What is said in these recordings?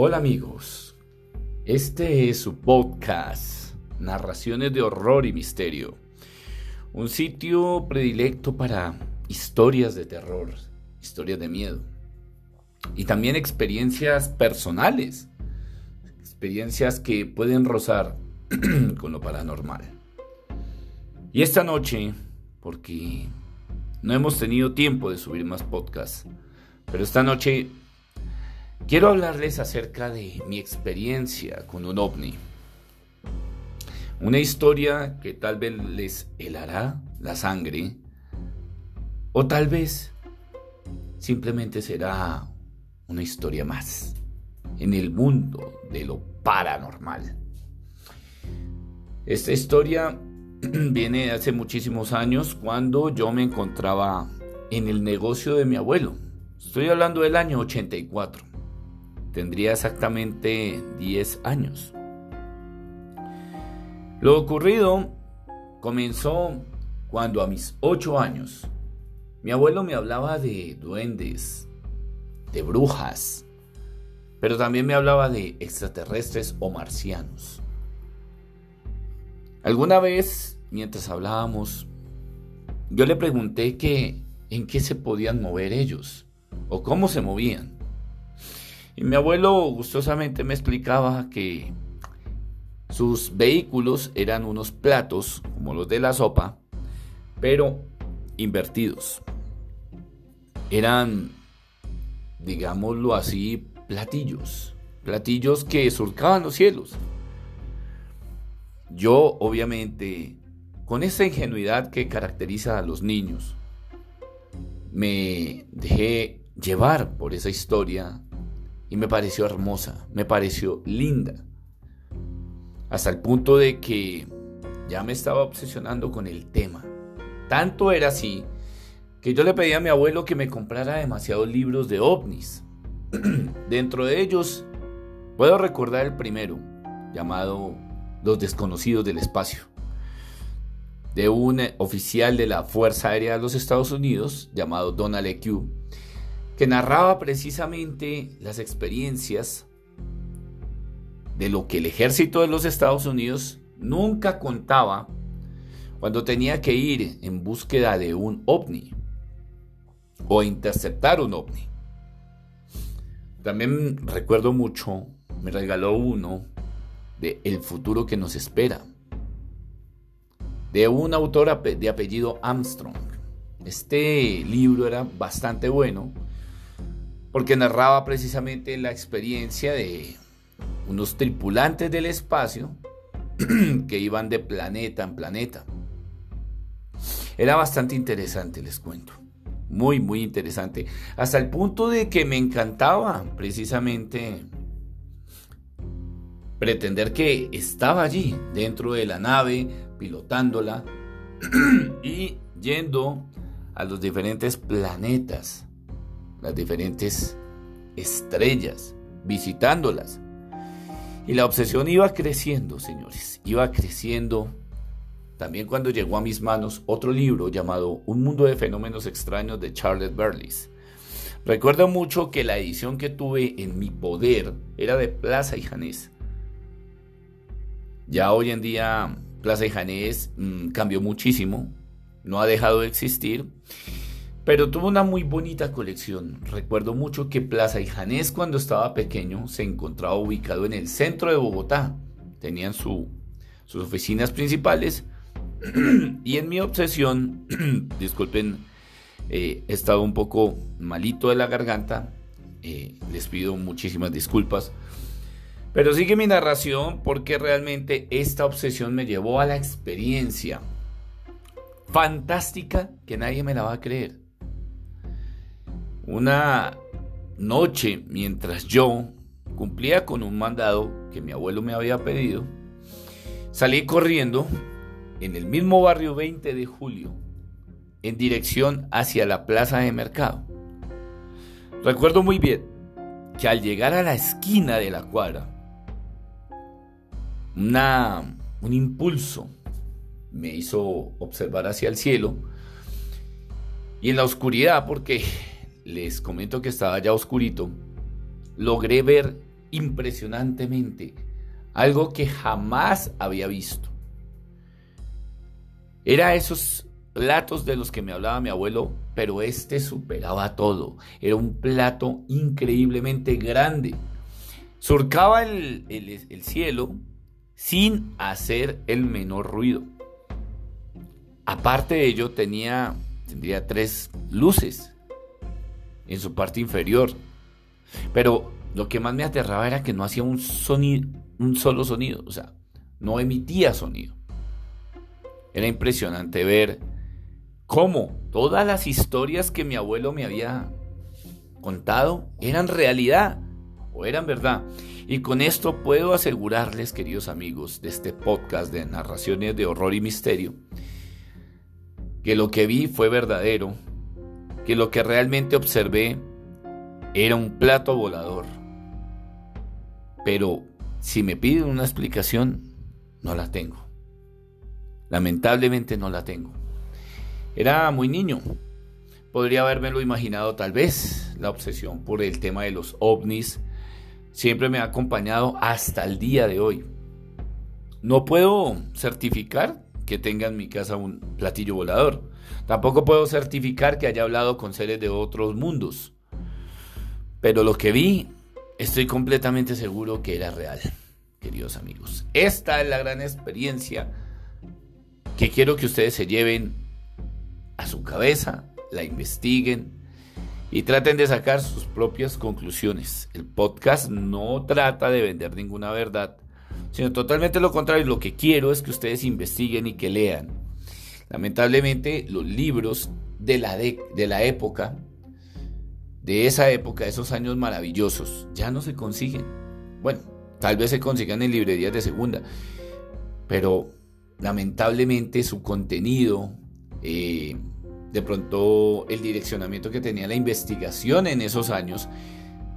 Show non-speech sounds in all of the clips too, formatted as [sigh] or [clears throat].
Hola amigos, este es su podcast, Narraciones de Horror y Misterio, un sitio predilecto para historias de terror, historias de miedo. Y también experiencias personales, experiencias que pueden rozar [clears throat] con lo paranormal. Y esta noche, porque no hemos tenido tiempo de subir más podcasts, pero esta noche Quiero hablarles acerca de mi experiencia con un ovni. Una historia que tal vez les helará la sangre o tal vez simplemente será una historia más en el mundo de lo paranormal. Esta historia [clears throat] viene de hace muchísimos años cuando yo me encontraba en el negocio de mi abuelo. Estoy hablando del año 84. Tendría exactamente 10 años. Lo ocurrido comenzó cuando a mis 8 años mi abuelo me hablaba de duendes, de brujas, pero también me hablaba de extraterrestres o marcianos. Alguna vez, mientras hablábamos, yo le pregunté que en qué se podían mover ellos o cómo se movían. Y mi abuelo gustosamente me explicaba que sus vehículos eran unos platos, como los de la sopa, pero invertidos. Eran, digámoslo así, platillos. Platillos que surcaban los cielos. Yo, obviamente, con esa ingenuidad que caracteriza a los niños, me dejé llevar por esa historia y me pareció hermosa, me pareció linda. Hasta el punto de que ya me estaba obsesionando con el tema. Tanto era así que yo le pedí a mi abuelo que me comprara demasiados libros de ovnis. [clears throat] Dentro de ellos puedo recordar el primero, llamado Los desconocidos del espacio, de un oficial de la Fuerza Aérea de los Estados Unidos llamado Donald E. Q que narraba precisamente las experiencias de lo que el ejército de los Estados Unidos nunca contaba cuando tenía que ir en búsqueda de un ovni o interceptar un ovni. También recuerdo mucho, me regaló uno de El futuro que nos espera, de un autor de apellido Armstrong. Este libro era bastante bueno porque narraba precisamente la experiencia de unos tripulantes del espacio [clears throat] que iban de planeta en planeta. Era bastante interesante, les cuento. Muy, muy interesante. Hasta el punto de que me encantaba precisamente pretender que estaba allí, dentro de la nave, pilotándola [clears throat] y yendo a los diferentes planetas las diferentes estrellas, visitándolas. Y la obsesión iba creciendo, señores, iba creciendo. También cuando llegó a mis manos otro libro llamado Un mundo de fenómenos extraños de Charles Berlis. Recuerdo mucho que la edición que tuve en mi poder era de Plaza y Janés. Ya hoy en día Plaza y Janés mm, cambió muchísimo, no ha dejado de existir. Pero tuvo una muy bonita colección. Recuerdo mucho que Plaza y Janés cuando estaba pequeño se encontraba ubicado en el centro de Bogotá. Tenían sus oficinas principales. [clears throat] y en mi obsesión, [clears throat] disculpen, eh, he estado un poco malito de la garganta. Eh, les pido muchísimas disculpas. Pero sigue mi narración porque realmente esta obsesión me llevó a la experiencia fantástica que nadie me la va a creer. Una noche, mientras yo cumplía con un mandado que mi abuelo me había pedido, salí corriendo en el mismo barrio 20 de julio, en dirección hacia la plaza de mercado. Recuerdo muy bien que al llegar a la esquina de la cuadra, un impulso me hizo observar hacia el cielo y en la oscuridad, porque les comento que estaba ya oscurito, logré ver impresionantemente, algo que jamás había visto. Era esos platos de los que me hablaba mi abuelo, pero este superaba todo. Era un plato increíblemente grande. Surcaba el, el cielo sin hacer el menor ruido. Aparte de ello, tenía, tendría tres luces en su parte inferior. Pero lo que más me aterraba era que no hacía un un solo sonido, o sea, no emitía sonido. Era impresionante ver cómo todas las historias que mi abuelo me había contado eran realidad o eran verdad. Y con esto puedo asegurarles, queridos amigos, de este podcast de narraciones de horror y misterio, que lo que vi fue verdadero, que lo que realmente observé era un plato volador. Pero si me piden una explicación, no la tengo. Lamentablemente no la tengo. Era muy niño. Podría lo imaginado tal vez. La obsesión por el tema de los ovnis siempre me ha acompañado hasta el día de hoy. No puedo certificar que tenga en mi casa un platillo volador. Tampoco puedo certificar que haya hablado con seres de otros mundos. Pero lo que vi, estoy completamente seguro que era real, queridos amigos. Esta es la gran experiencia que quiero que ustedes se lleven a su cabeza, la investiguen y traten de sacar sus propias conclusiones. El podcast no trata de vender ninguna verdad, sino totalmente lo contrario. Lo que quiero es que ustedes investiguen y que lean. Lamentablemente, los libros de la, de, la época, de esa época, esos años maravillosos, ya no se consiguen. Bueno, tal vez se consigan en librerías de segunda, pero lamentablemente su contenido, eh, de pronto el direccionamiento que tenía la investigación en esos años,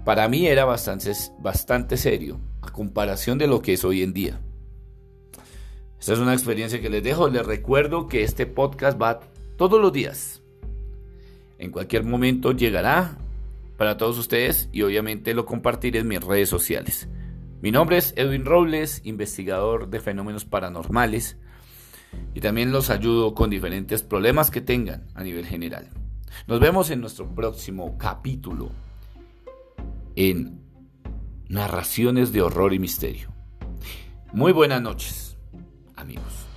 para mí era bastante, bastante serio a comparación de lo que es hoy en día. Esta es una experiencia que les dejo. Les recuerdo que este podcast va todos los días. En cualquier momento llegará para todos ustedes y obviamente lo compartiré en mis redes sociales. Mi nombre es Edwin Robles, investigador de fenómenos paranormales y también los ayudo con diferentes problemas que tengan a nivel general. Nos vemos en nuestro próximo capítulo en Narraciones de Horror y Misterio. Muy buenas noches, amigos.